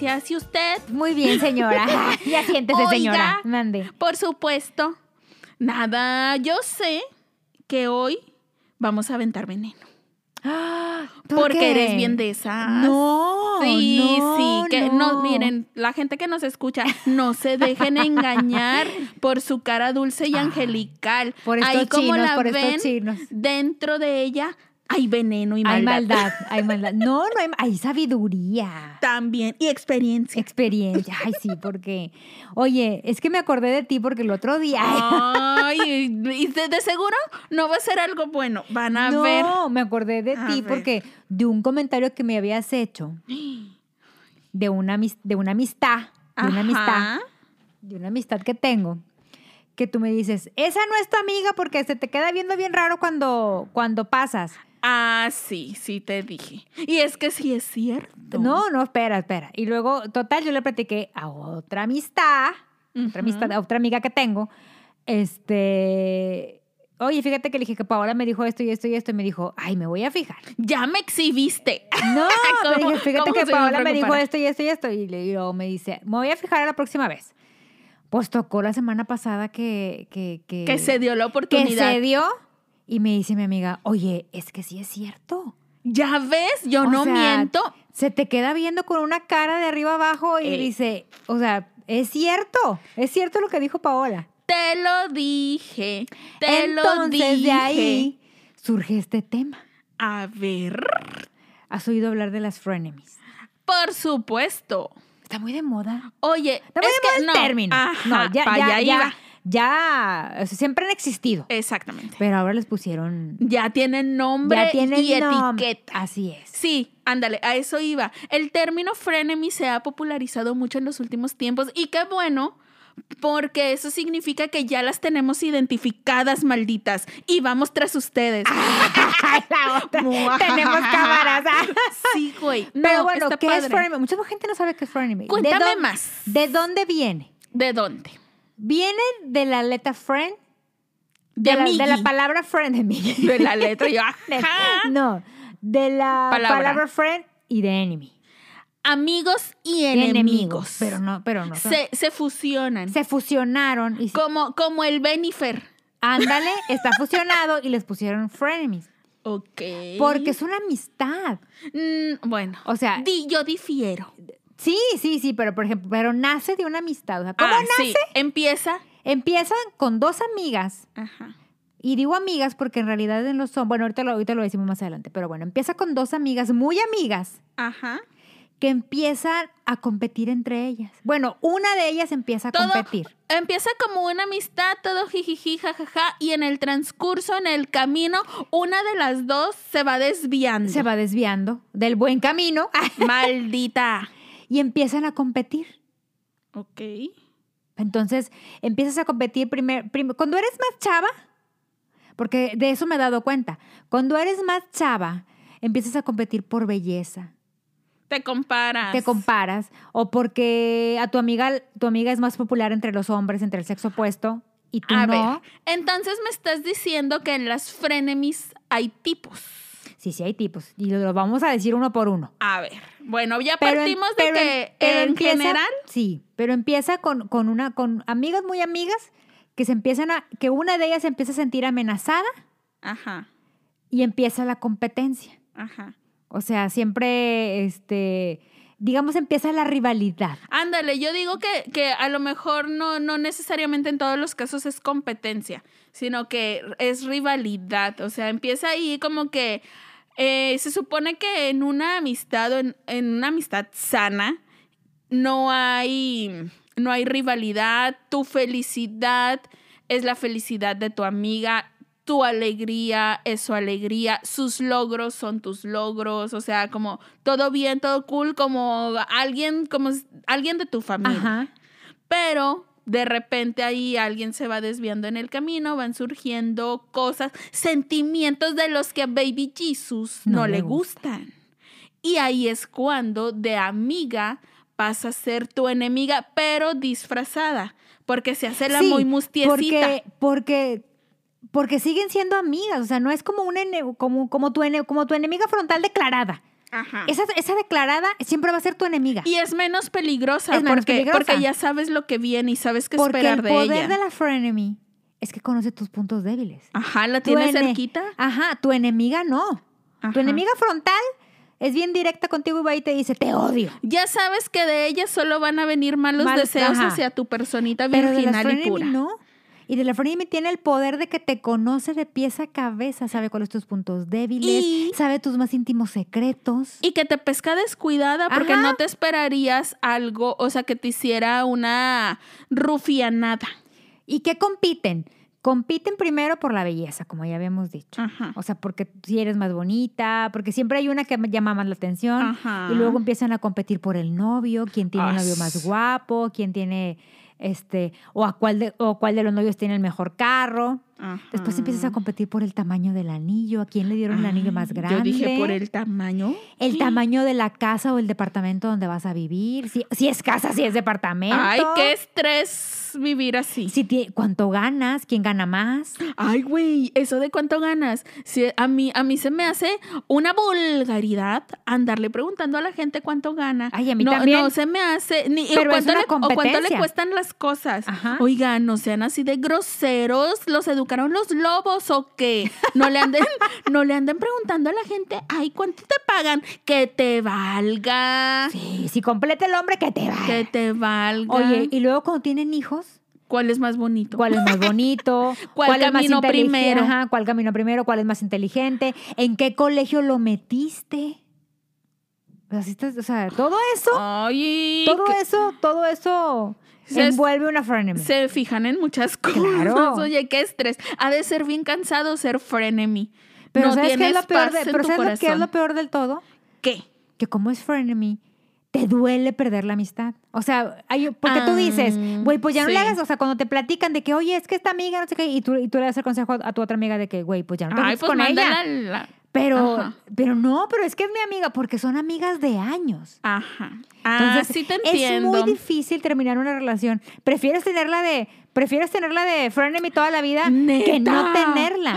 gracias. ¿Y usted? Muy bien, señora. ya siéntese, Oiga. señora. Mande. Por supuesto. Nada, yo sé que hoy vamos a aventar veneno. ¿Por porque qué? eres bien de esas. No, Sí, no, sí, que no. no. miren, la gente que nos escucha, no se dejen engañar por su cara dulce y Ah, angelical. por estos Ahí como la por estos ven, chinos. dentro de ella hay veneno y Hay maldad. maldad, hay maldad. No, no hay, hay sabiduría. También, y experiencia. Experiencia. Ay, sí, porque. Oye, es que me acordé de ti porque el otro día. Ay, y de, de seguro no va a ser algo bueno. Van a no, ver. me acordé de ti porque de un comentario que me habías hecho de una, de una amistad, de una amistad, de una amistad que tengo, que tú me dices, esa no es tu amiga porque se te queda viendo bien raro cuando, cuando pasas. Ah, sí, sí te dije. Y es que sí es cierto. No, no, espera, espera. Y luego, total, yo le platiqué a otra amistad, otra amistad, a otra amiga que tengo, este, oye, fíjate que le dije que Paola me dijo esto y esto y esto, y me dijo, ay, me voy a fijar. Ya me exhibiste. No, ¿Cómo- le dije, fíjate que Paola me dijo esto y esto y esto. Y le digo, me dice, me voy a fijar a la próxima vez. Pues tocó la semana pasada que... Que, que, Que se dio la que oportunidad. se dio. Y me dice mi amiga, oye, es que sí es cierto. Ya ves, yo O no sea, miento. Se te queda viendo con una cara de arriba abajo y Ey. dice, o sea, es cierto. Es cierto lo que dijo Paola. Te lo dije. Te lo Entonces dije. de ahí surge este tema. A ver. ¿Has oído hablar de las frenemies? Por supuesto. Está muy de moda. Oye, Está muy es de que el no. término. Ajá, no, ya, ya, allá ya, iba. Ya, o sea, siempre han existido. Exactamente. Pero ahora les pusieron. Ya tienen nombre ya tienen y etiqueta. Así es. Sí, ándale, a eso iba. El término frenemy se ha popularizado mucho en los últimos tiempos y qué bueno, porque eso significa que ya las tenemos identificadas, malditas, y vamos tras ustedes. Tenemos cámaras. Sí, güey. Pero No, bueno, está ¿qué es frenemy? Mucha gente no sabe qué es frenemy. ¿De Cuéntame dónde- más. ¿De dónde viene? ¿De dónde? Viene de la letra friend, De, de, la, de la palabra frenemy. De la letra. Yo, ajá. No, de la Palabra. palabra, friend y de enemy. Amigos y Y enemigos. Pero no, pero no. se, se fusionan. se fusionaron y Como, como el Benifer. ándale, está fusionado y les pusieron frenemies. Ok. Porque es una amistad. Mm, bueno. O sea- di, yo difiero. Sí, sí, sí, pero por ejemplo, pero nace de una amistad. O sea, ¿cómo Ah, nace? sí. Empieza. Empiezan con dos amigas. Ajá. Y digo amigas porque en realidad no son. Bueno, ahorita lo, ahorita lo decimos más adelante. Pero bueno, empieza con dos amigas muy amigas Ajá. que empiezan a competir entre ellas. Bueno, una de ellas empieza a Todo competir. empieza como una amistad, todo jijiji, jajaja, y en el transcurso, en el camino, una de las dos se va desviando. Se va desviando del buen camino Maldita. Y empiezan a competir. Ok. Entonces empiezas a competir primero. cuando eres más chava, porque de eso me he dado cuenta. Cuando eres más chava, empiezas a competir por belleza. Te comparas. Te comparas. O porque a tu amiga, tu amiga es más popular entre los hombres, entre el sexo opuesto, y tú A no. ver, entonces me estás diciendo que en las frenemies hay tipos. Sí, sí, hay tipos. Y lo, lo vamos a decir uno por uno. A ver, bueno, ya Pero en- partimos pero de en- que pero en empieza- general. Sí, pero empieza con, con una, con amigas muy amigas que se empiezan a, que una de ellas se empieza a sentir amenazada Ajá, y empieza la competencia. ajá. O sea, siempre, este, digamos, empieza la rivalidad. Ándale, yo digo que, que a lo mejor no, no necesariamente en todos los casos es competencia, sino que es rivalidad. O sea, empieza ahí como que eh, se supone que en una amistad o en, en una amistad sana no hay, no hay rivalidad. Tu felicidad es la felicidad de tu amiga. Tu alegría es su alegría, sus logros son tus logros, o sea, como todo bien, todo cool, como alguien, como alguien de tu familia. Ajá. Pero de repente ahí alguien se va desviando en el camino, van surgiendo cosas, sentimientos de los que a Baby Jesus no, No le gustan. Y ahí es cuando de amiga pasa a ser tu enemiga, pero disfrazada, porque se hace la Sí, muy mustiecita. Porque, porque porque siguen siendo amigas, o sea, no es como, un ene- como, como, tu, ene- como tu enemiga frontal declarada. Ajá. Esa, esa declarada siempre va a ser tu enemiga. Y es menos peligrosa, Es menos porque, peligrosa. porque ya sabes lo que viene y sabes qué porque esperar el de poder ella. de la frenemy es que conoce tus puntos débiles. Ajá, la tienes ene- cerquita. Ajá, tu enemiga no. Tu enemiga frontal es bien directa contigo y va y te dice, te odio. Ya sabes que de ella solo van a venir malos Mal- deseos ajá. hacia tu personita Pero de la virginal y pura. no. Y de la frenemy tiene el poder de que te conoce de pies a cabeza, sabe cuáles son tus puntos débiles, Y- sabe tus más íntimos secretos. Y que te pesca descuidada porque Ajá. no te esperarías algo, o sea, que te hiciera una rufianada. ¿Y qué compiten? Compiten primero por la belleza, como ya habíamos dicho. Ajá. O sea, porque si eres más bonita, porque siempre hay una que llama más la atención. Ajá. Y luego empiezan a competir por el novio, quién tiene el novio más guapo, quién tiene este, o a cuál de, o cuál de los novios tiene el mejor carro. Después empiezas a competir por el tamaño del anillo, a quién le dieron el anillo más grande. Yo dije por el tamaño. El tamaño de la casa o el departamento donde vas a vivir. Si, si es casa, si es departamento. Ay, qué estrés vivir así. Si ¿Cuánto ganas? ¿Quién gana más? Ay, güey, eso de cuánto ganas. Si a mí a mí se me hace una vulgaridad andarle preguntando a la gente cuánto gana. Ay, a mí no, también. No se me hace ni Pero o es cuánto, una le, o cuánto le cuestan las cosas. Ajá. Oigan, no sean así de groseros, los educaron los lobos o qué? No le anden no le anden preguntando a la gente, "Ay, ¿cuánto te pagan?" Que te valga. Sí, si completa el hombre, que te va. Que te valga. Oye, y luego cuando tienen hijos, ¿cuál es más bonito? ¿cuál es más bonito? ¿Cuál es más primero? Ajá, ¿Cuál camino primero? ¿Cuál es más inteligente? ¿En qué colegio lo metiste? O sea, o todo eso, Ay, todo que- eso, todo eso Se envuelve una frenemy. se fijan en muchas cosas. Claro. Oye, qué estrés. Ha de ser bien cansado ser frenemy. Pero no ¿sabes qué es lo peor, de- pero ¿sabes que es lo peor del todo? ¿Qué? que como es frenemy, te duele perder la amistad. O sea, hay, porque tú Ah, dices, güey, pues ya no le hagas, o sea, cuando te platican de que, oye, es que esta amiga, no sé qué, y tú, y tú le das el consejo a tu otra amiga de que, güey, pues ya no te Ay, pues con ella. la- Pero, Ajá. pero no, pero es que es mi amiga, porque son amigas de años. Ajá. Ah, Entonces, sí te es entiendo. muy difícil terminar una relación. Prefieres tenerla de, prefieres tenerla de frenemy toda la vida que no tenerla.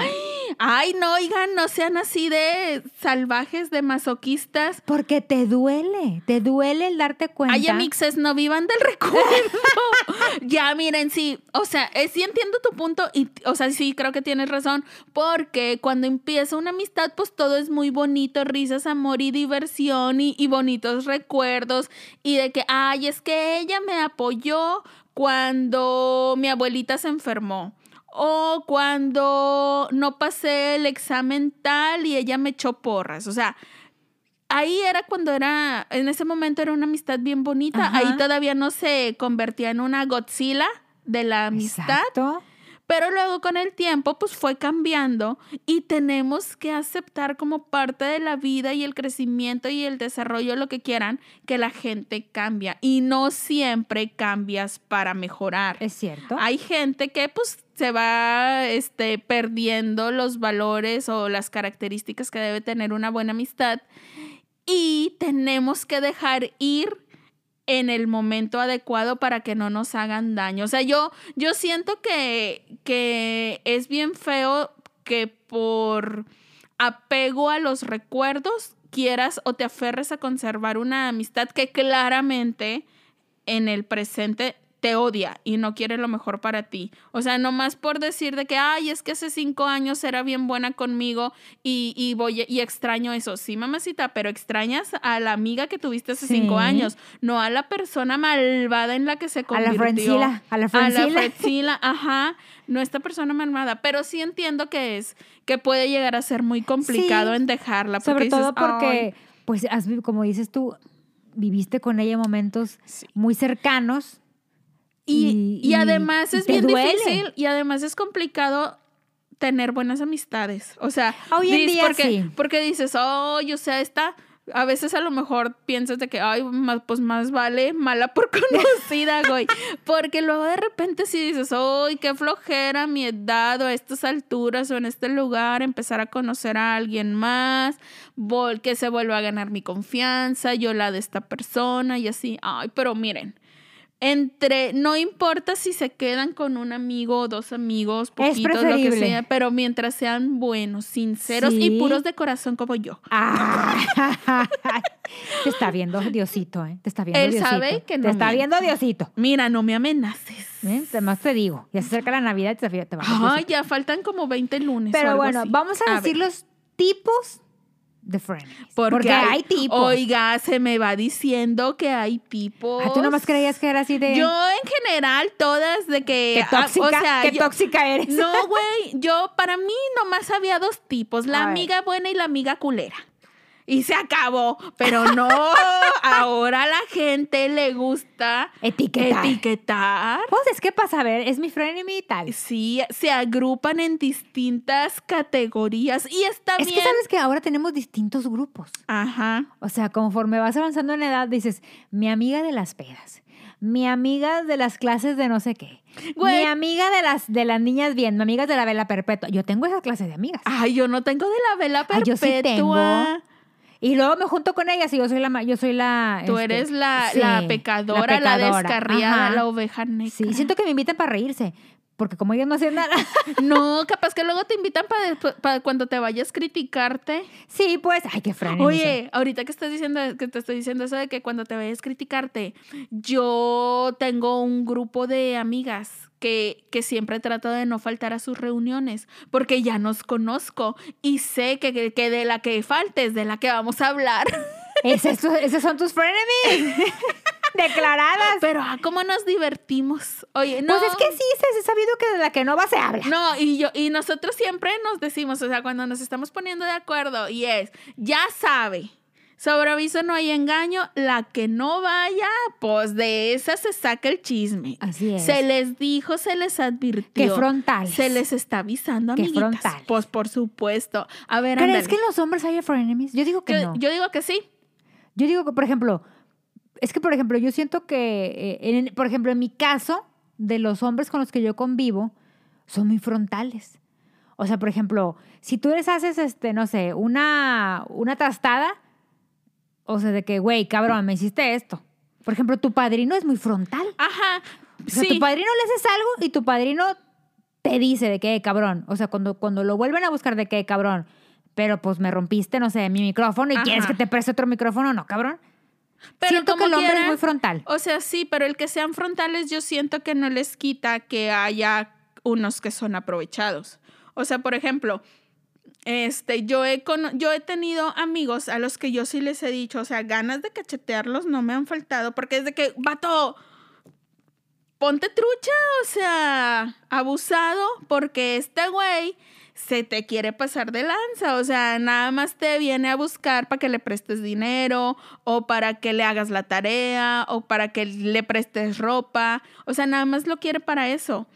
Ay, no, oigan, no sean así de salvajes, de masoquistas. Porque te duele, te duele el darte cuenta. Ay, amixes, no vivan del recuerdo. ya, miren, sí, o sea, eh, sí entiendo tu punto y, o sea, sí creo que tienes razón, porque cuando empieza una amistad, pues todo es muy bonito, risas, amor y diversión y, y bonitos recuerdos y de que, ay, es que ella me apoyó cuando mi abuelita se enfermó. O cuando no pasé el examen tal y ella me echó porras. O sea, ahí era cuando era, en ese momento era una amistad bien bonita. Ajá. Ahí todavía no se convertía en una Godzilla de la amistad. Exacto. Pero luego con el tiempo pues fue cambiando y tenemos que aceptar como parte de la vida y el crecimiento y el desarrollo, lo que quieran, que la gente cambia y no siempre cambias para mejorar. Es cierto. Hay gente que pues se va este, perdiendo los valores o las características que debe tener una buena amistad y tenemos que dejar ir en el momento adecuado para que no nos hagan daño. O sea, yo, yo siento que, que es bien feo que por apego a los recuerdos quieras o te aferres a conservar una amistad que claramente en el presente te odia y no quiere lo mejor para ti. O sea, no más por decir de que, ay, es que hace cinco años era bien buena conmigo y, y voy y extraño eso. Sí, mamacita, pero extrañas a la amiga que tuviste hace Sí. cinco años, no a la persona malvada en la que se A convirtió. la Francila, a la A Francila. la Francila, ajá. No esta persona malvada, pero sí entiendo que es, que puede llegar a ser muy complicado Sí. en dejarla. Sobre dices, todo porque, "Ay". pues, como dices tú, viviste con ella momentos Sí. muy cercanos. Y, y además y es bien duele. difícil y además es complicado tener buenas amistades. O sea, Hoy en día porque, sí. porque dices, oh, o sea, esta, a veces a lo mejor piensas de que, ay, más, pues más vale mala por conocida, güey. Porque luego de repente si dices, ay, qué flojera mi edad o a estas alturas o en este lugar, empezar a conocer a alguien más, que se vuelva a ganar mi confianza, yo la de esta persona y así. Ay, pero miren, entre, no importa si se quedan con un amigo o dos amigos, poquitos, lo que sea, pero mientras sean buenos, sinceros Sí. y puros de corazón como yo. Ah, te está viendo Diosito, ¿eh? Te está viendo Él Diosito. sabe que no Te está viendo Diosito. Mira, no me amenaces. ¿eh? Además te digo, ya se acerca la Navidad y te, te va a Diosito. ya faltan como 20 lunes. o Pero algo bueno, así. vamos a, decir ver, los tipos de frenemies. porque, hay, tipos. Oiga, se me va diciendo que hay tipos. Ah, ¿Tú nomás creías que era así de... Yo en general, todas de que. Qué ah, tóxica, o sea, qué yo- tóxica eres. No, güey, yo para mí nomás había dos tipos, la A ver. amiga buena y la amiga culera. Y se acabó, pero no, ahora a la gente le gusta Etiquetar. etiquetar. Pues es que pasa, a ver, es mi frenemy y tal. Sí, se agrupan en distintas categorías y está Es bien. que sabes que ahora tenemos distintos grupos. Ajá. O sea, conforme vas avanzando en edad, dices, mi amiga de las pedas, mi amiga de las clases de no sé qué, Güey. mi amiga de las, de las niñas bien, mi amiga de la vela perpetua. Yo tengo esa clase de amigas. Ay, yo no tengo de la vela Ay, yo perpetua. sí tengo. Y luego me junto con ellas y yo soy la, ma- yo soy la... Tú este, eres la, sí, la pecadora, la, pecadora, descarriada, ajá. la oveja negra. Sí, siento que me invitan para reírse, porque como ellas no hacen nada. No, capaz que luego te invitan para cuando te vayas criticarte. sí, pues, ay, qué frenes. Oye, ahorita que estás diciendo, que te estoy diciendo eso de que cuando te vayas criticarte, yo tengo un grupo de amigas que, que siempre trato de no faltar a sus reuniones, porque ya nos conozco y sé que, que, de la que faltes, de la que vamos a hablar. ¿Esos, esos son tus frenemies. Declaradas. Pero, ah, ¿cómo nos divertimos? Oye, no. Pues es que sí, se ha sabido que de la que no va se habla. No, y yo, y nosotros siempre nos decimos, o sea, cuando nos estamos poniendo de acuerdo, y es, ya sabe, sobre aviso no hay engaño, la que no vaya, pues de esa se saca el chisme. Así es. Se les dijo, se les advirtió. Qué frontales. Se les está avisando, Qué amiguitas. frontales. Pues por supuesto. A ver, ¿Crees ándale. que en los hombres haya frenemies? Yo digo que yo, no. yo digo que sí. Yo digo que, por ejemplo, es que, por ejemplo, yo siento que, eh, en- por ejemplo, en mi caso, de los hombres con los que yo convivo, son muy frontales. O sea, por ejemplo, si tú les haces, este, no sé, una, una trastada, o sea, de que, güey, cabrón, me hiciste esto. Por ejemplo, tu padrino es muy frontal. Ajá. O sea, sí. tu padrino le haces algo y tu padrino te dice de qué, cabrón. O sea, cuando, cuando lo vuelven a buscar de qué, cabrón. Pero pues me rompiste, no sé, mi micrófono y Ajá. quieres que te preste otro micrófono, no, cabrón. Pero siento que el hombre quiera, es muy frontal. O sea, sí, pero el que sean frontales yo siento que no les quita que haya unos que son aprovechados. O sea, por ejemplo, este, yo he, cono- yo he tenido amigos a los que yo sí les he dicho, o sea, ganas de cachetearlos no me han faltado, porque es de que, vato, ponte trucha, o sea, abusado, porque este güey se te quiere pasar de lanza, o sea, nada más te viene a buscar para que le prestes dinero o para que le hagas la tarea o para que le prestes ropa, o sea, nada más lo quiere para eso.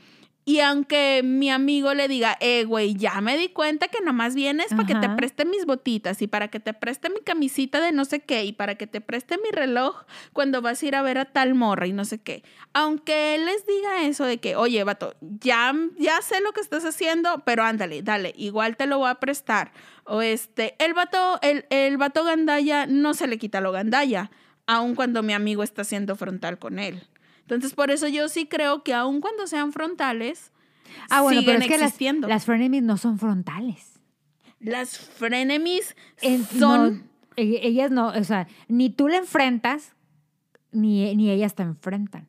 Y aunque mi amigo le diga, eh, güey, ya me di cuenta que nomás vienes para que te preste mis botitas y para que te preste mi camisita de no sé qué y para que te preste mi reloj cuando vas a ir a ver a tal morra y no sé qué. Aunque él les diga eso de que, oye, vato, ya, ya sé lo que estás haciendo, pero ándale, dale, igual te lo voy a prestar. O este, el vato, el, el vato gandaya no se le quita lo gandaya, aun cuando mi amigo está siendo frontal con él. Entonces, por eso yo sí creo que aun cuando sean frontales, Ah, bueno, siguen pero es que las, existiendo. las frenemies no son frontales. Las frenemies En- son... no, e- ellas no, o sea, ni tú le enfrentas, ni, ni ellas te enfrentan.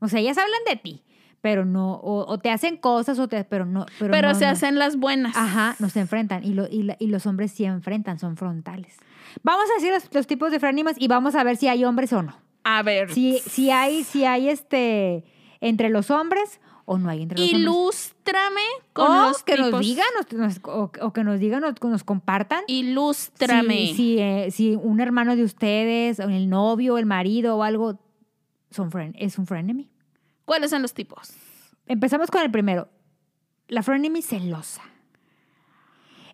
O sea, ellas hablan de ti, pero no, o, o te hacen cosas, o te, pero no. Pero, Pero, no, se no. hacen las buenas. Ajá, no se enfrentan. Y, lo- y, la- y los hombres sí enfrentan, son frontales. Vamos a decir los, los tipos de frenemies y vamos a ver si hay hombres o no. A ver, Si, si hay, si hay este entre los hombres o no hay entre los hombres. ilústrame con o los que tipos. nos digan, nos- o, o que nos digan, nos, nos compartan. Ilústrame. Si, si, eh, si un hermano de ustedes, o el novio, el marido o algo, son fren- es un frenemy. ¿Cuáles son los tipos? Empezamos con el primero. La frenemy celosa.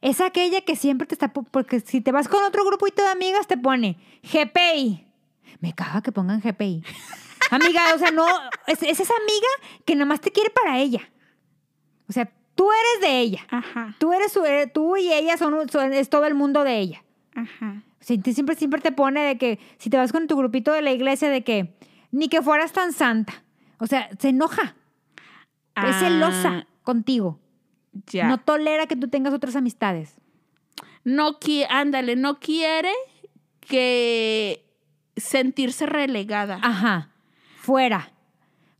Es aquella que siempre te está... po- Porque si te vas con otro grupito de amigas, te pone GPI. Me caga que pongan GPI. Amiga, o sea, no... Es, es esa amiga que nomás te quiere para ella. O sea, tú eres de ella. Ajá, Tú eres su- eh, tú y ella son, son- es todo el mundo de ella. ajá. O sea, te- siempre, siempre te pone de que si te vas con tu grupito de la iglesia de que ni que fueras tan santa. O sea, se enoja. Es celosa contigo. Ah, Ya. No No, tolera que tú tengas otras amistades. qui- ándale, no quiere que sentirse relegada. Ajá. Fuera.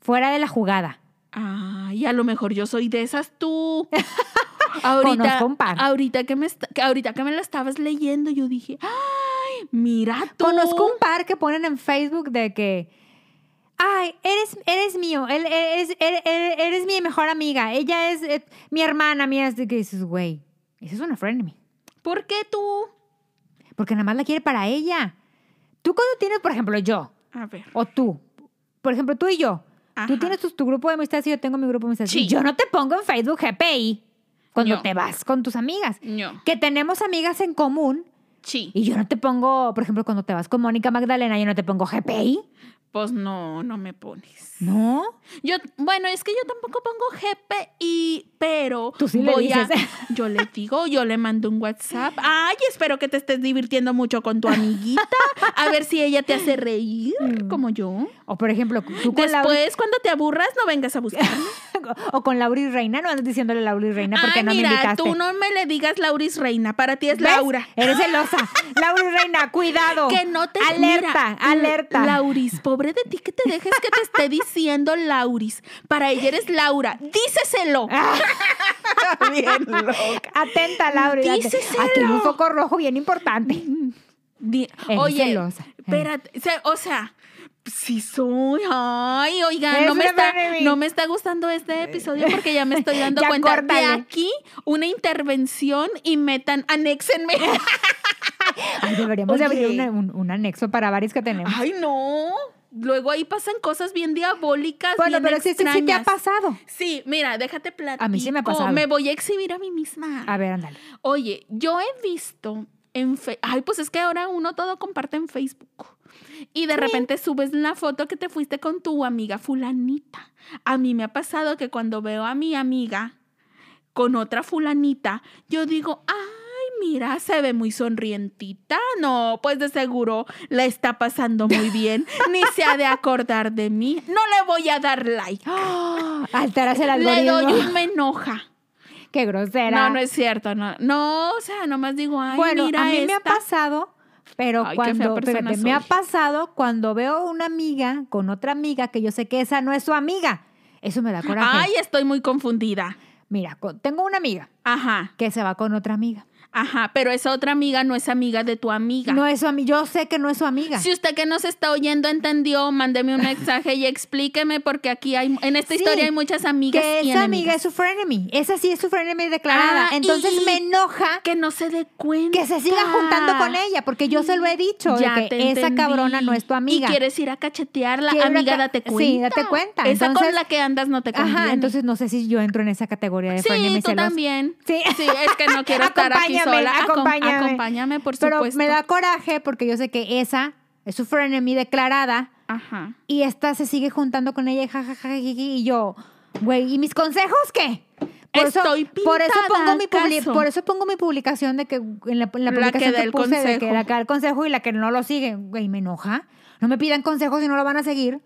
Fuera de la jugada. Ay, a lo mejor yo soy de esas tú. ahorita, Conozco un par. ahorita que me ahorita que me la estabas leyendo, yo dije, ay, mira tú. Conozco un par que ponen en Facebook de que, ay, eres, eres mío, él- eres, eres, eres mi mejor amiga, ella es eh, mi hermana, mía, es de que dices, güey, esa es una frenemy. ¿Por qué tú? Porque nada más la quiere para ella. Tú cuando tienes, por ejemplo, yo, A ver. o tú, por ejemplo, tú y yo, tú tienes tu, tu grupo de amistades y yo tengo mi grupo de amistades. Sí. Yo no te pongo en Facebook GPI cuando No. te vas con tus amigas. No. Que tenemos amigas en común Sí. y yo no te pongo, por ejemplo, cuando te vas con Mónica Magdalena, yo no te pongo GPI. Pues no, no me pones. No. Yo, bueno, es que yo tampoco pongo GPI, pero Tú sí le voy a, dices. yo le digo, yo le mando un WhatsApp. Ay, espero que te estés divirtiendo mucho con tu amiguita. A ver si ella te hace reír, Mm. como yo. O por ejemplo, tú con Laura, Después, cuando te aburras, no vengas a buscarme. o con Laura y Reina, no andas diciéndole Laura y Reina porque Ay, no mira, me invitaste. tú no me le digas Lauris Reina, para ti es ¿Ves? Laura. Eres celosa. Laura y Reina, cuidado. Que no te Alerta, mira, alerta. Lauris, pobre de ti que te dejes que te esté diciendo Lauris. Para ella eres Laura. Díceselo. Bien loca. Atenta, Laura. Díceselo. Aquí hay un foco rojo bien importante. Di- Eres Oye, celosa. espérate, se- o sea, sí soy. Ay, oiga, Eres no me, está, no me está gustando este episodio porque ya me estoy dando cuenta de aquí una intervención y metan, anéxenme. Ay, deberíamos de abrir una- un, un anexo para varios que tenemos. Ay, no. Luego ahí pasan cosas bien diabólicas. bueno, bien pero sí, sí, sí te ha extrañas. pasado. Sí, mira, déjate platicar. A mí sí me ha pasado. Me voy a exhibir a mí misma. A ver, ándale. Oye, yo he visto en Fe- Ay, pues es que ahora uno todo comparte en Facebook. Y de repente subes una foto que te fuiste con tu amiga fulanita. A mí me ha pasado que cuando veo a mi amiga con otra fulanita, yo digo, ay, mira, se ve muy sonrientita. No, pues de seguro la está pasando muy bien. Ni se ha de acordar de mí. No le voy a dar like. ¡Ah! Alteras el Le algoritmo. doy un me enoja. Qué grosera. No, no es cierto. No, no o sea, nomás digo, ay, bueno, mira a mí me ha pasado, pero Ay, cuando, fíjate, me ha pasado cuando veo una amiga con otra amiga que yo sé que esa no es su amiga. Eso me da coraje. Ay, estoy muy confundida. Mira, tengo una amiga Ajá, que se va con otra amiga. Ajá, pero esa otra amiga no es amiga de tu amiga. No es su amiga. Yo sé que no es su amiga. Si usted que nos está oyendo entendió, mándeme un mensaje y explíqueme porque aquí hay en esta Sí, historia hay muchas amigas que y esa amiga es su frenemy. Esa sí es su frenemy declarada. Ah, Entonces me enoja que no se dé cuenta. que se siga juntando con ella, porque yo se lo he dicho, de Ya que te esa entendí. cabrona no es tu amiga. Y quieres ir a cachetearla, Quiero amiga, date sí, cuenta. date cuenta. Esa Entonces- con la que andas no te conviene. Ajá, entonces no sé si yo entro en esa categoría de frenemy Sí, tú también. Sí. Sí, es que no quiero estar aquí Acompáñame, sola. Acom- acompáñame. acompáñame, por Pero supuesto. me da coraje porque yo sé que esa es su frenemy declarada Ajá. y esta se sigue juntando con ella jajaja y yo, güey, ¿y mis consejos qué? Por Estoy eso, por eso pongo mi publi- ¿acaso? por eso pongo mi publicación de que en la, en la La publicación que da que, el puse de que consejo. la que da el consejo y la que no lo sigue, güey, me enoja. No me pidan consejos si no lo van a seguir.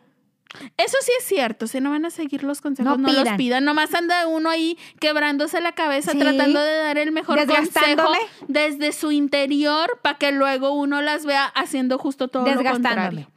Eso sí es cierto, si no van a seguir los consejos, No no, los pidan. Nomás anda uno ahí quebrándose la cabeza Sí. tratando de dar el mejor consejo desde su interior para que luego uno las vea haciendo justo todo lo contrario.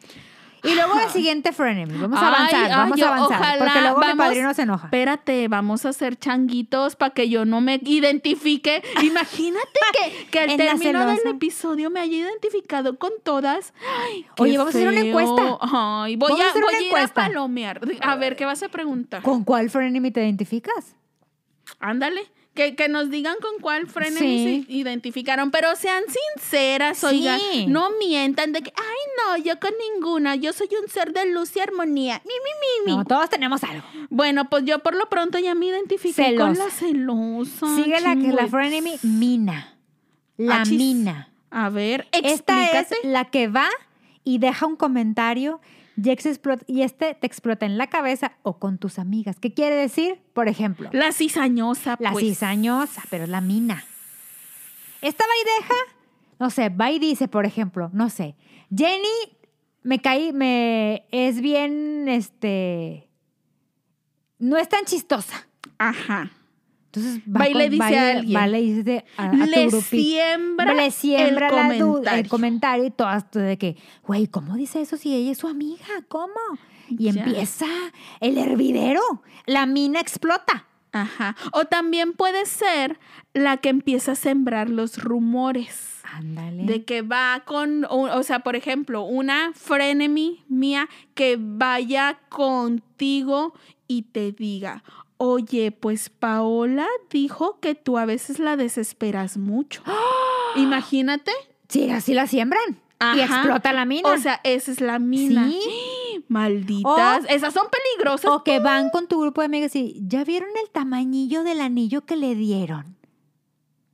Y luego la siguiente frenemy. Vamos a avanzar, ay, vamos a avanzar. ojalá, porque luego mi vamos- padrino se enoja. Espérate, vamos a hacer changuitos para que yo no me identifique. Imagínate que, que al término del episodio me haya identificado con todas. Ay, Oye, vamos a hacer una encuesta. Ay, voy Vamos a a, hacer voy una ir encuesta. a palomear. A ver, ¿qué vas a preguntar? ¿Con cuál frenemy te identificas? Ándale. Que, que nos digan con cuál frenen Sí. se identificaron, pero sean sinceras, Sí. oigan. No mientan de que, ay, no, yo con ninguna, yo soy un ser de luz y armonía. Mi, mi, mi, mi. No, todos tenemos algo. Bueno, pues yo por lo pronto ya me identifiqué con la celosa. Sigue la, que- la frenemy Mina. La Achis. Mina. A ver, Esta explícate. es la que va y deja un comentario y, explota- y este te explota en la cabeza o con tus amigas. ¿Qué quiere decir? Por ejemplo, La cizañosa, la pues. cizañosa, pero es la mina. Esta va y deja, no sé, va y dice, por ejemplo, no sé, Jenny me caí, me es bien, este, no es tan chistosa. Ajá. Entonces Va y le dice a alguien. va y le dice a, a tu Le siembra, le siembra el la duda, comentario. el comentario y todo esto de que, güey, ¿cómo dice eso si ella es su amiga? ¿Cómo? Y Ya. empieza el hervidero, la mina explota. Ajá. O también puede ser la que empieza a sembrar los rumores. Ándale. De que va con, o, o sea, por ejemplo, una frenemy mía que vaya contigo y te diga, oye, pues Paola dijo que tú a veces la desesperas mucho. Imagínate. Sí, así la siembran. Y explota la mina. O sea, esa es la mina. Sí. Malditas. O- Esas son peligrosas. O que van con tu grupo de amigas y ya vieron el tamañillo del anillo que le dieron.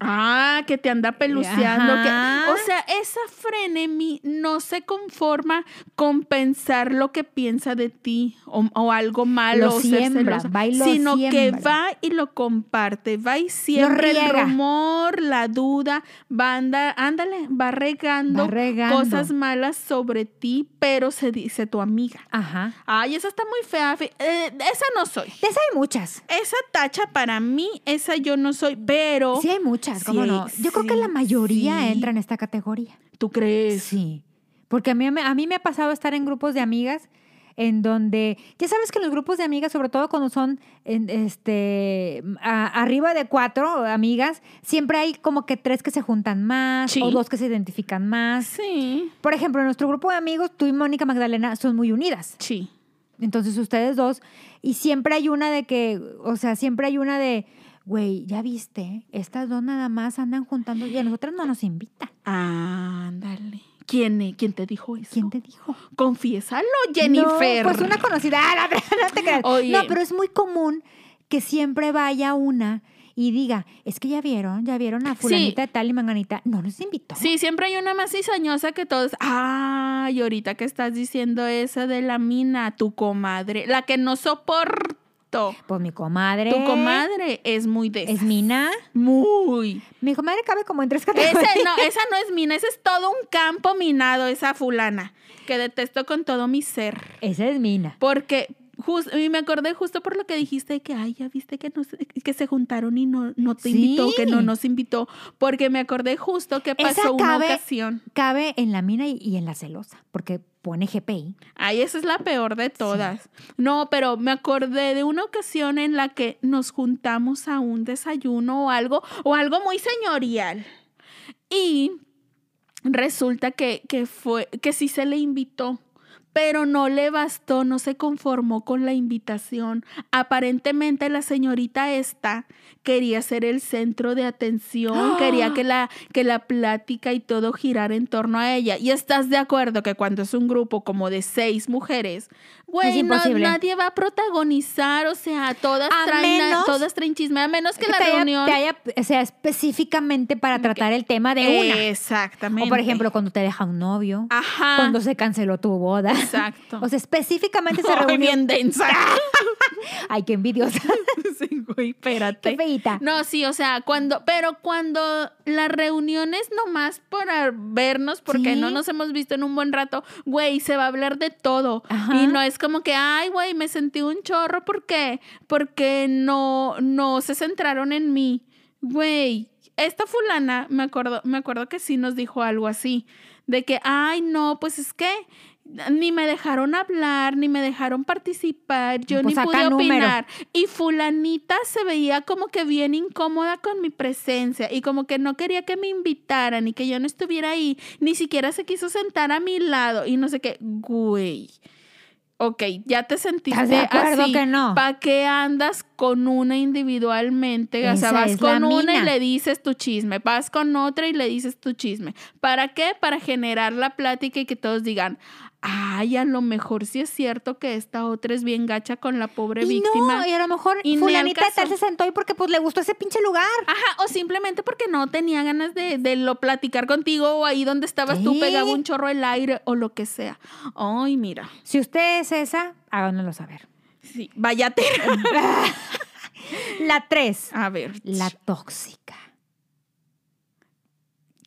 Ah, que te anda peluceando. que- o sea, esa frenemy no se conforma con pensar lo que piensa de ti o, o algo malo Lo o ser siembra, celosa, va y lo sino que va y lo comparte, va y siembra el rumor, la duda, va a andar, ándale, va regando, Va regando. cosas malas sobre ti, pero se dice tu amiga. Ajá. Ay, esa está muy fea. fe- eh, esa no soy. De esas hay muchas. Esa tacha para mí, esa yo no soy, pero Sí hay muchas, Yo creo que la mayoría sí. entra en esta categoría. ¿tú crees? Sí. Porque a mí, me- a mí me ha pasado estar en grupos de amigas en donde, ya sabes que los grupos de amigas, sobre todo cuando son este, a- arriba de cuatro amigas, siempre hay como que tres que se juntan más Sí. o dos que se identifican más. Sí, Por ejemplo, en nuestro grupo de amigos, tú y Mónica Magdalena son muy unidas. sí. Entonces ustedes dos, y siempre hay una de que, o sea, siempre hay una de, güey, ya viste, estas dos nada más andan juntando y a nosotras no nos invitan. Ándale. ¿Quién, eh? ¿Quién te dijo eso? ¿Quién te dijo? Confiésalo, Jennifer. No, pues una conocida. Ah, no, no te creas. No, pero es muy común que siempre vaya una y diga, es que ya vieron, ya vieron a fulanita de tal y manganita. No nos invitó. Sí, siempre hay una más cizañosa que todos. Ay, ahorita que estás diciendo esa de la mina, tu comadre, la que no Pues mi comadre. Tu comadre es muy de Es mina. Muy. Mi comadre cabe como en tres categorías. Ese no, esa no es mina, ese es todo un campo minado, esa fulana, que detesto con todo mi ser. Esa es mina. Porque jus- y me acordé justo por lo que dijiste que, ay, ya viste que, nos, que se juntaron y no, no te Sí. invitó, que no nos invitó. Porque me acordé justo que pasó una ocasión. Cabe en la mina y, y en la celosa, porque pone GPI. Ay, esa es la peor de todas. No, pero me acordé de una ocasión en la que nos juntamos a un desayuno o algo, o algo muy señorial. Y resulta que, que fue, que sí se le invitó. Pero no le bastó, no se conformó con la invitación. Aparentemente la señorita esta quería ser el centro de atención, quería que la, que la plática y todo girara en torno a ella. Y estás de acuerdo que cuando es un grupo como de seis mujeres, güey, no- nadie va a protagonizar, o sea, todas A traen, menos todas traen chisme, a menos que, la te haya- reunión... te haya- o sea, específicamente para tratar el tema de una. Exactamente. O por ejemplo, cuando te deja un novio, Ajá. cuando se canceló tu boda. Exacto. O sea, específicamente se reunió. bien densa. Ay, qué envidiosa. sí, güey, espérate. qué. No, sí, o sea, cuando, pero cuando la reunión es nomás para vernos, porque Sí. no nos hemos visto en un buen rato, güey, se va a hablar de todo. Ajá. Y no es como que, ay, güey, me sentí un chorro, ¿por qué? Porque no, no se centraron en mí. Güey, esta fulana, me acuerdo, me acuerdo que sí nos dijo algo así, de que, ay, no, pues es que ni me dejaron hablar, ni me dejaron participar, yo Pues ni pude número. opinar. Y fulanita se veía como que bien incómoda con mi presencia y como que no quería que me invitaran y que yo no estuviera ahí, ni siquiera se quiso sentar a mi lado y no sé qué, güey. Ok, ya te sentiste ¿Estás de acuerdo así. que no? ¿Para qué andas con una individualmente? o sea, vas con una y le dices tu chisme, vas con otra y le dices tu chisme. ¿Para qué? Para generar la plática y que todos digan, ay, a lo mejor sí es cierto que esta otra es bien gacha con la pobre Y víctima. no, y a lo mejor Y fulanita tal se sentó ahí porque pues le gustó ese pinche lugar. Ajá, o simplemente porque no tenía ganas de, de lo platicar contigo o ahí donde estabas tú pegaba un chorro el aire o lo que sea. Ay, mira. Si usted es esa, háganoslo saber. Sí, váyate. La tres, A ver. la tóxica.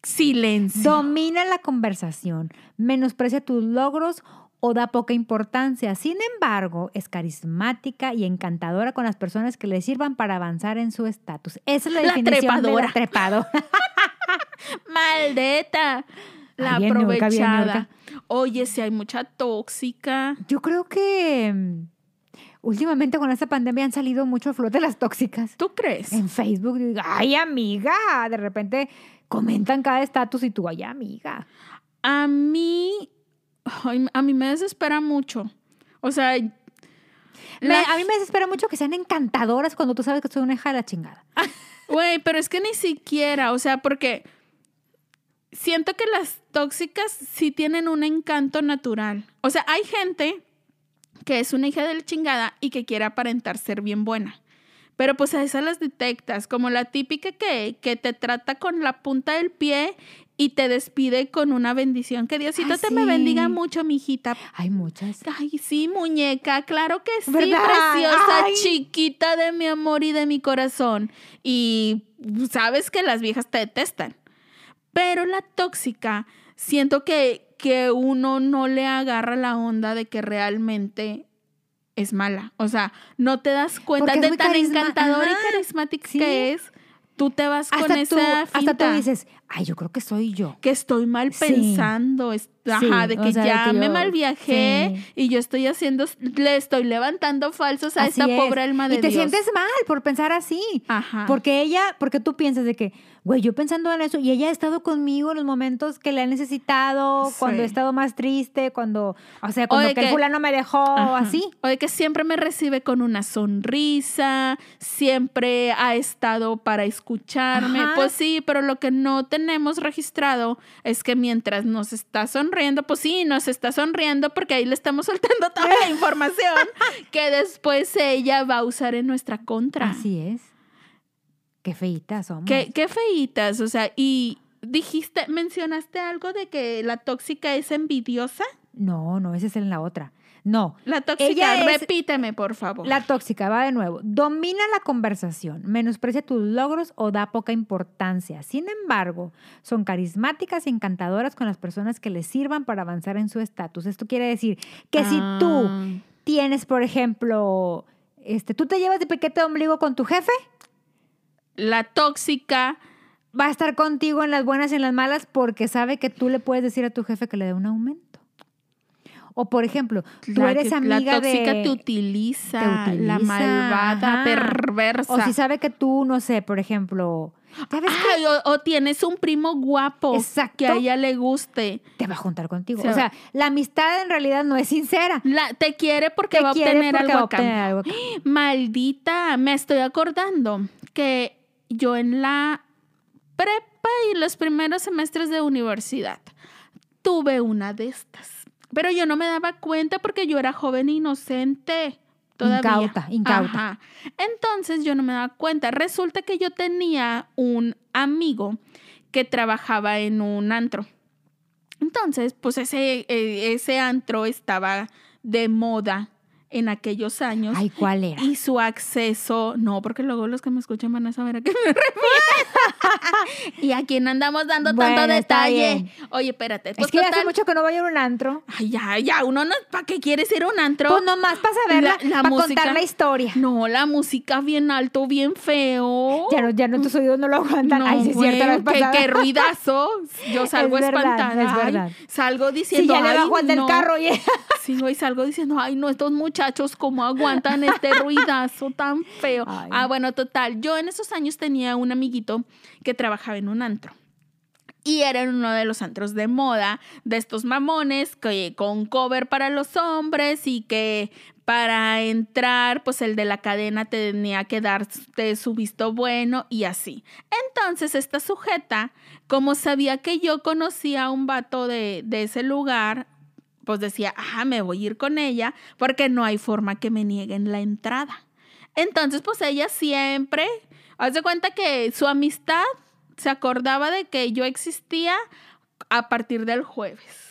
Silencio. Domina la conversación, menosprecia tus logros o da poca importancia. Sin embargo, es carismática y encantadora con las personas que le sirvan para avanzar en su estatus. Esa es la, La definición trepadora. de la trepadora. Maldeta. La aprovechada. Oye, si hay mucha tóxica. Yo creo que mm, últimamente con esta pandemia han salido mucho a flote las tóxicas. ¿Tú crees? En Facebook, digo, ay amiga, de repente comentan cada estatus y tú, ay amiga. A mí, a mí me desespera mucho. O sea, Me- la- a mí me desespera mucho que sean encantadoras cuando tú sabes que soy una hija de la chingada. güey, pero es que ni siquiera, o sea, porque siento que las tóxicas sí tienen un encanto natural. O sea, hay gente que es una hija de la chingada y que quiere aparentar ser bien buena. Pero pues a esas las detectas, como la típica que, que te trata con la punta del pie y te despide con una bendición. Que Diosito Ay, te me bendiga mucho, mijita. Hay muchas. Ay, sí, muñeca, claro que sí, ¿Verdad? preciosa, Ay. chiquita de mi amor y de mi corazón. Y sabes que las viejas te detestan. Pero la tóxica, siento que, que uno no le agarra la onda de que realmente es mala. O sea, no te das cuenta de tan carisma- encantadora Ajá, y carismática sí. que es. Tú te vas con tú, esa hasta tú dices, ay, yo creo que soy yo. que estoy mal pensando, ajá, Sí, de o que de ya me mal viajé sí. y yo estoy haciendo, le estoy levantando falsos a Así esta es. pobre alma de Y te Dios. sientes mal por pensar así. Ajá. Porque ella, porque tú piensas de que, güey, yo pensando en eso, y ella ha estado conmigo en los momentos que le ha necesitado, cuando he estado más triste, cuando, o sea, O cuando de que el fulano me dejó, Ajá. así. O de que siempre me recibe con una sonrisa, siempre ha estado para escucharme. Ajá. Pues sí, pero lo que no tenemos registrado es que mientras nos está sonriendo, pues sí, nos está sonriendo porque ahí le estamos soltando toda la información que después ella va a usar en nuestra contra. Así es. Qué feitas somos. Qué, qué feitas, o sea, y dijiste, mencionaste algo de que la tóxica es envidiosa. No, no, esa es en la otra. No, La tóxica, Ella es- repíteme, por favor. La tóxica va de nuevo. Domina la conversación, menosprecia tus logros o da poca importancia. Sin embargo, son carismáticas y encantadoras con las personas que les sirvan para avanzar en su estatus. Esto quiere decir que si tú Ah. tienes, por ejemplo, este, tú te llevas de piquete de ombligo con tu jefe, La tóxica, va a estar contigo en las buenas y en las malas porque sabe que tú le puedes decir a tu jefe que le dé un aumento. O, por ejemplo, tú la, eres que- amiga la tóxica de... te utiliza, te utiliza, la malvada, ajá. perversa. O si sabe que tú, no sé, por ejemplo, o, o tienes un primo guapo Exacto. que a ella le guste. Te va a juntar contigo. O sea, la amistad en realidad no es sincera. La, te quiere porque Te va a quiere obtener porque algo va a obtener algo. Maldita, me estoy acordando que yo en la prepa y los primeros semestres de universidad tuve una de estas. Pero yo no me daba cuenta porque yo era joven e inocente. Todavía. Incauta, incauta. Ajá. Entonces yo no me daba cuenta. Resulta que yo tenía un amigo que trabajaba en un antro. Entonces, pues ese, eh, ese antro estaba de moda en aquellos años. Ay, ¿cuál era? Y su acceso, no, porque luego los que me escuchan van a saber a qué me refiero. y a quién andamos dando Bueno, tanto detalle. Oye, espérate. es Pues que hace total- mucho que no voy a un antro. Ay, ya, ya, uno no, ¿para qué quieres ir a un antro? Pues nomás para saberla, La- la para música- contar la historia. No, la música bien alto, bien feo. Ya no, ya no tus oídos no lo aguantan. No, Ay, sí es güey, cierto, la vez qué, qué ruidazo. Yo salgo Es verdad, espantada. es ay, verdad. salgo Sí, diciendo, ya le bajo al del no. carro y Sí, güey, salgo diciendo, ay, no, estos muchachos, ¿cómo aguantan este ruidazo tan feo? Ay. Ah, bueno, total, yo en esos años tenía un amiguito que trabajaba en un antro. Y era uno de los antros de moda, de estos mamones, que con cover para los hombres y que para entrar, pues el de la cadena tenía que darte su visto bueno y así. Entonces, esta sujeta, como sabía que yo conocía a un vato de, de ese lugar, pues decía, ah, me voy a ir con ella porque no hay forma que me nieguen la entrada. Entonces, pues ella siempre, haz de cuenta que su amistad se acordaba de que yo existía a partir del jueves.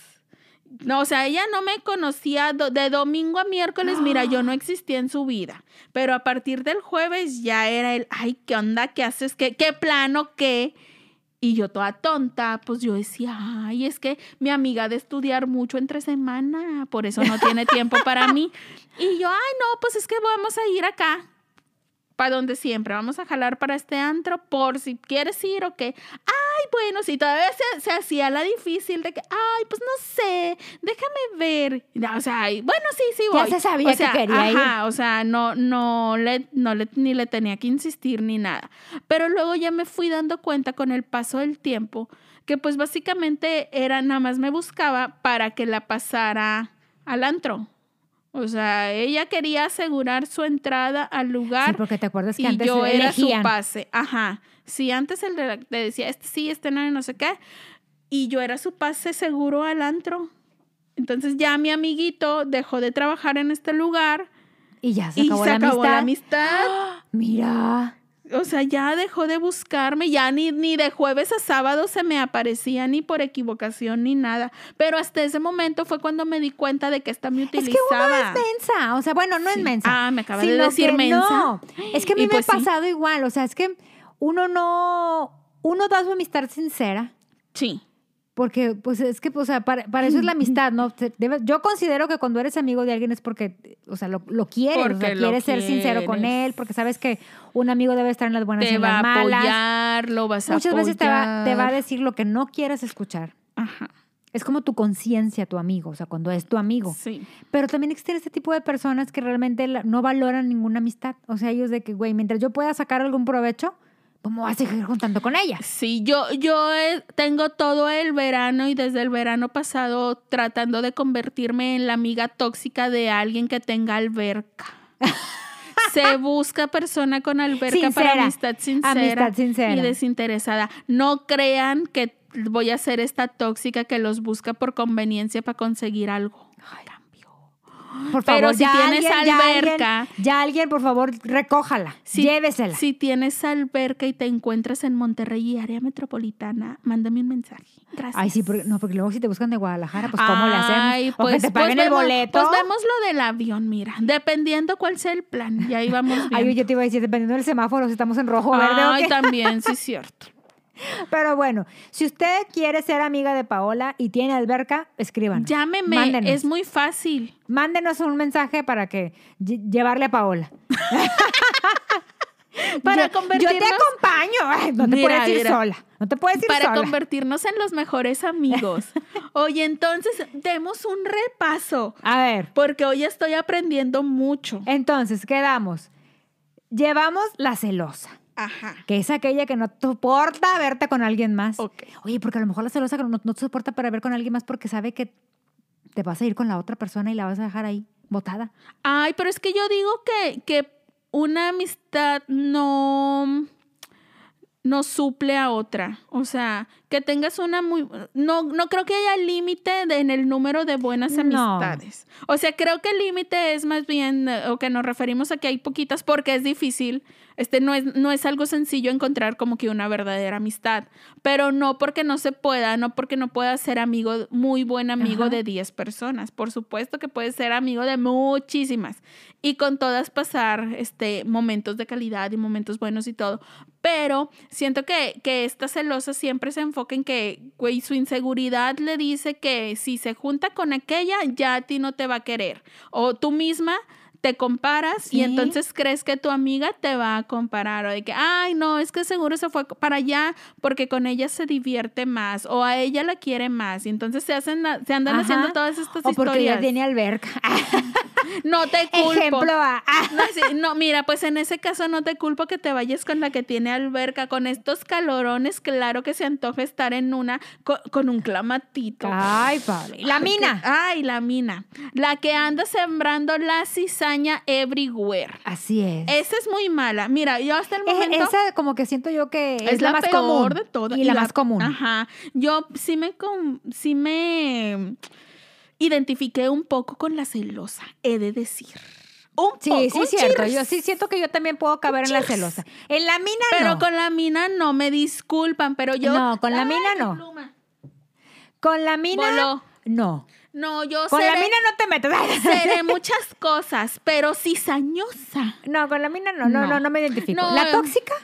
No, o sea, ella no me conocía do- de domingo a miércoles, mira, yo no existía en su vida. Pero a partir del jueves ya era el, ay, ¿qué onda? ¿Qué haces? ¿Qué, qué plano? ¿Qué? Y yo toda tonta, pues yo decía, ay, es que mi amiga de estudiar mucho entre semana, por eso no tiene tiempo para mí. Y yo, ay, no, pues es que vamos a ir acá para donde siempre, vamos a jalar para este antro por si quieres ir o qué. Ay, bueno, si todavía se, se hacía la difícil de que, ay, pues no sé, déjame ver. O sea, bueno, sí, sí voy. Ya se sabía o sea, que quería ir. ajá, o sea, no, no le, no le, ni le tenía que insistir ni nada. Pero luego ya me fui dando cuenta con el paso del tiempo que pues básicamente era nada más me buscaba para que la pasara al antro. O sea, ella quería asegurar su entrada al lugar Sí, porque te acuerdas que y antes yo era su pase. Ajá. Sí, antes él le decía, este sí, este no, y no sé qué. Y yo era su pase seguro al antro. Entonces ya mi amiguito dejó de trabajar en este lugar Y ya se y acabó, se la, acabó amistad. la amistad. Mira. O sea, ya dejó de buscarme, ya ni, ni de jueves a sábado se me aparecía ni por equivocación ni nada. Pero hasta ese momento fue cuando me di cuenta de que esta me Es que utilizaba. uno es mensa. O sea, bueno, no es mensa. Ah, me acabas de decir mensa. No. Es que a mí Y me pues ha sí. pasado igual. O sea, es que uno no. Uno da su amistad sincera. Sí. Porque, pues, es que, o sea, para, para eso es la amistad, ¿no? Debe- yo considero que cuando eres amigo de alguien es porque, o sea, lo, lo quieres, o sea, Porque lo quieres ser sincero con él, porque sabes que un amigo debe estar en las buenas y Te en va las a malas. apoyar, lo vas a Muchas veces te va, te va a decir lo que no quieres escuchar. Ajá. Es como tu conciencia, tu amigo, o sea, cuando es tu amigo. Sí. Pero también existen este tipo de personas que realmente no valoran ninguna amistad. O sea, ellos de que, güey, mientras yo pueda sacar algún provecho, me voy a seguir juntando con ella. Sí, yo, yo eh, tengo todo el verano y desde el verano pasado tratando de convertirme en la amiga tóxica de alguien que tenga alberca. Se busca persona con alberca para amistad sincera, Amistad sincera. y desinteresada. No crean que voy a ser esta tóxica que los busca por conveniencia para conseguir algo. Cambio. Por Pero favor, si ya tienes alguien, ya alberca- alguien- Ya alguien, por favor, recójala. Si- llévesela. Si tienes alberca y te encuentras en Monterrey y área metropolitana, mándame un mensaje. Gracias. Ay, sí, porque, no, porque luego si te buscan de Guadalajara, pues ¿cómo le hacemos? Ay, o que te paguen el vemos- boleto. Pues vemos lo del avión, mira. Dependiendo cuál sea el plan. Y ahí vamos bien. Ay, yo te iba a decir, dependiendo del semáforo, si estamos en rojo o verde o Ay, qué. también, sí es cierto. Pero bueno, si usted quiere ser amiga de Paola y tiene alberca, escriban. Llámeme, Mándenos. es muy fácil. Mándenos un mensaje para que lle- llevarle a Paola. Para Yo- Yo convertirnos, te acompaño. Ay, no te Mira, puedes ir mira. sola. No te puedes ir para sola. convertirnos en los mejores amigos. Oye, entonces, demos un repaso. A ver, Porque hoy estoy aprendiendo mucho. entonces, quedamos. Llevamos la celosa, Ajá. que es aquella que no soporta verte con alguien más. Ok. Oye, porque a lo mejor la celosa no, no te soporta para ver con alguien más porque sabe que te vas a ir con la otra persona y la vas a dejar ahí botada. Ay, pero es que yo digo que, que una amistad no, no suple a otra. O sea, que tengas una muy... No, no creo que haya límite en el número de buenas No. amistades. O sea, creo que el límite es más bien, eh, o que nos referimos a que hay poquitas porque es difícil. Este no es, no es algo sencillo encontrar como que una verdadera amistad. Pero no porque no se pueda, no porque no pueda ser amigo, muy buen amigo Ajá. de 10 personas. Por supuesto que puedes ser amigo de muchísimas y con todas pasar este, momentos de calidad y momentos buenos y todo. Pero siento que, que esta celosa siempre se enfoca en que, güey, su inseguridad le dice que si se junta con aquella, ya a ti no te va a querer. O tú misma te comparas Sí. y entonces crees que tu amiga te va a comparar o de que, ay, no, es que seguro se fue para allá porque con ella se divierte más o a ella la quiere más y entonces se hacen se andan Ajá. haciendo todas estas O porque historias. ya tiene alberca. No te culpo. Ejemplo A. No, mira, pues en ese caso no te culpo que te vayas con la que tiene alberca, con estos calorones, claro que se antoja estar en una co- con, un clamatito. Ay, Pablo. ¿Y la mina? Ay, la mina. La que anda sembrando la cizaña everywhere. Así es. Esa es muy mala. Mira, yo hasta el Es- momento... esa como que siento yo que es, es la, la, más peor común. de todas. Y, la, más común. Ajá. Yo sí me, sí me identifiqué un poco con la celosa, he de decir. Un Sí, poco, sí, un es cierto. Yo sí siento que yo también puedo caber en la celosa. En la mina Pero no. con la mina no me disculpan, pero yo. No, con la Ay, mina mi no. pluma. Con la mina Voló. no. No, yo Con la mina no te metes. seré muchas cosas, pero cizañosa. No, con la mina no, no, No. no, no me identifico. No, ¿La eh. tóxica?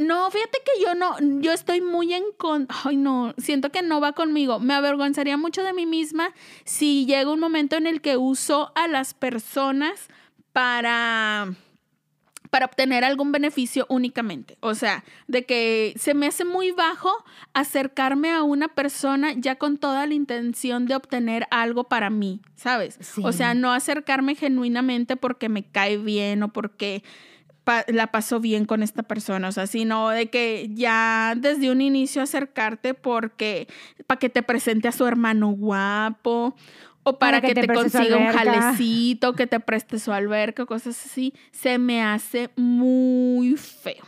No, fíjate que yo no, yo estoy muy en con, ay no, siento que no va conmigo. Me avergonzaría mucho de mí misma si llega un momento en el que uso a las personas para para obtener algún beneficio únicamente. O sea, de que se me hace muy bajo acercarme a una persona ya con toda la intención de obtener algo para mí, ¿sabes? O sea, no acercarme genuinamente porque me cae bien o porque la paso bien con esta persona, o sea, sino de que ya desde un inicio acercarte porque para que te presente a su hermano guapo o para, que, te, consiga un jalecito, que te preste su alberca, cosas así, se me hace muy feo.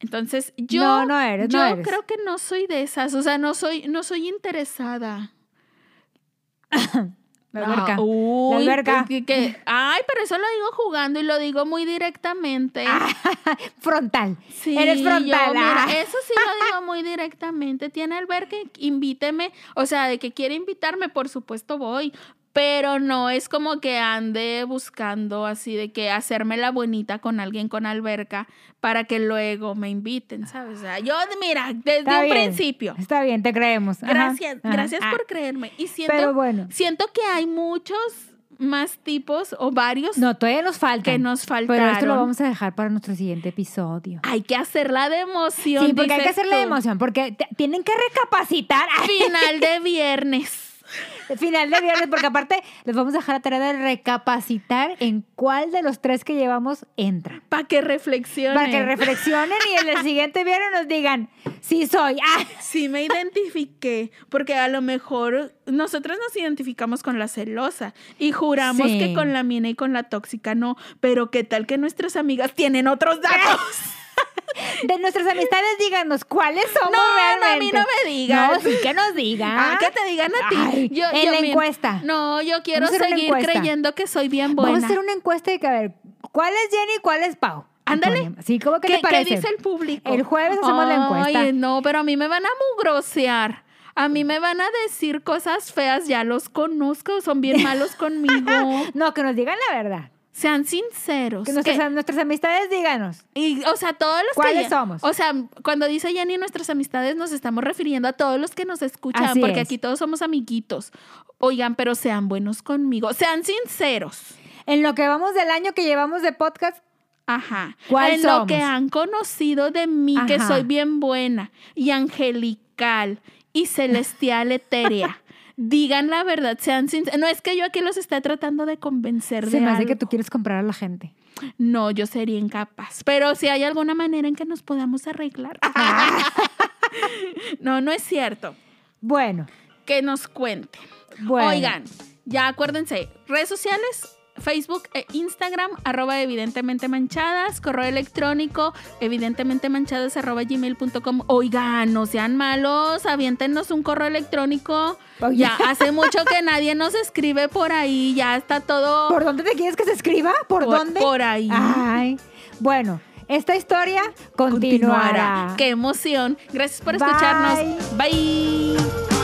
Entonces, yo, no, eres, yo creo que no soy de esas, o sea, no soy, no soy interesada. La alberca. la alberca. Que, ay, pero eso lo digo jugando y lo digo muy directamente. frontal. Sí, Eres frontal. Ah. eso sí lo digo muy directamente. Tiene alberca, invíteme. O sea, de que quiere invitarme, por supuesto voy pero no es como que ande buscando así de que hacerme la bonita con alguien con alberca para que luego me inviten, ¿sabes? O sea, yo, mira, desde un principio. Está bien, te creemos. Gracias, gracias por ah. creerme. Y siento, bueno. siento que hay muchos más tipos o varios. No, todavía nos falta. Que nos faltaron. Pero esto lo vamos a dejar para nuestro siguiente episodio. Hay que hacerla de emoción. Sí, porque hay que hacerla de emoción, porque tienen que recapacitar. Final de viernes. Final de viernes, porque aparte les vamos a dejar a tarea de recapacitar en cuál de los tres que llevamos entra. Para que reflexionen. Para que reflexionen y en el siguiente viernes nos digan, sí soy. Ah. Sí me identifiqué, porque a lo mejor nosotros nos identificamos con la celosa y juramos que con la mina y con la tóxica no, pero qué tal que nuestras amigas tienen otros datos. de nuestras amistades, díganos cuáles somos realmente. No, a mí no me digan. No, sí que nos digan. Ah, que te digan a ti. en la encuesta. No, yo quiero seguir creyendo que soy bien buena. Vamos a hacer una encuesta de que, a ver, ¿cuál es Jenny y cuál es Pau? Ándale. Sí, ¿cómo que ¿Qué, te parece? ¿Qué dice el público? El jueves hacemos la encuesta. Ay, no, pero a mí me van a mugrosear. A mí me van a decir cosas feas, ya los conozco, son bien malos conmigo. no, que nos digan la verdad. Sean sinceros. Que nuestras, amistades díganos. Y, o sea, todos los ¿Cuáles somos? O sea, cuando dice Jenny nuestras amistades, nos estamos refiriendo a todos los que nos escuchan, porque aquí todos somos amiguitos. Oigan, pero sean buenos conmigo. Sean sinceros. En lo que vamos del año que llevamos de podcast, Ajá. ¿Cuál en lo que han conocido de mí, que soy bien buena y angelical y celestial etérea. Digan la verdad, sean sinceros. No es que yo aquí los esté tratando de convencer Se de me hace que tú quieres comprar a la gente. No, yo sería incapaz. Pero si hay alguna manera en que nos podamos arreglar. no, no es cierto. Bueno. Que nos cuenten. Bueno. Oigan, ya acuérdense, redes sociales, Facebook e Instagram, arroba evidentemente manchadas, correo electrónico, evidentemente manchadas, arroba gmail.com. Oigan, no sean malos, aviéntenos un correo electrónico. Ya hace mucho que nadie nos escribe por ahí, ya está todo. ¿Por dónde te quieres que se escriba? ¿Por, dónde? Por ahí. Ay, bueno. Esta historia continuará. Qué emoción. Gracias por escucharnos. Bye.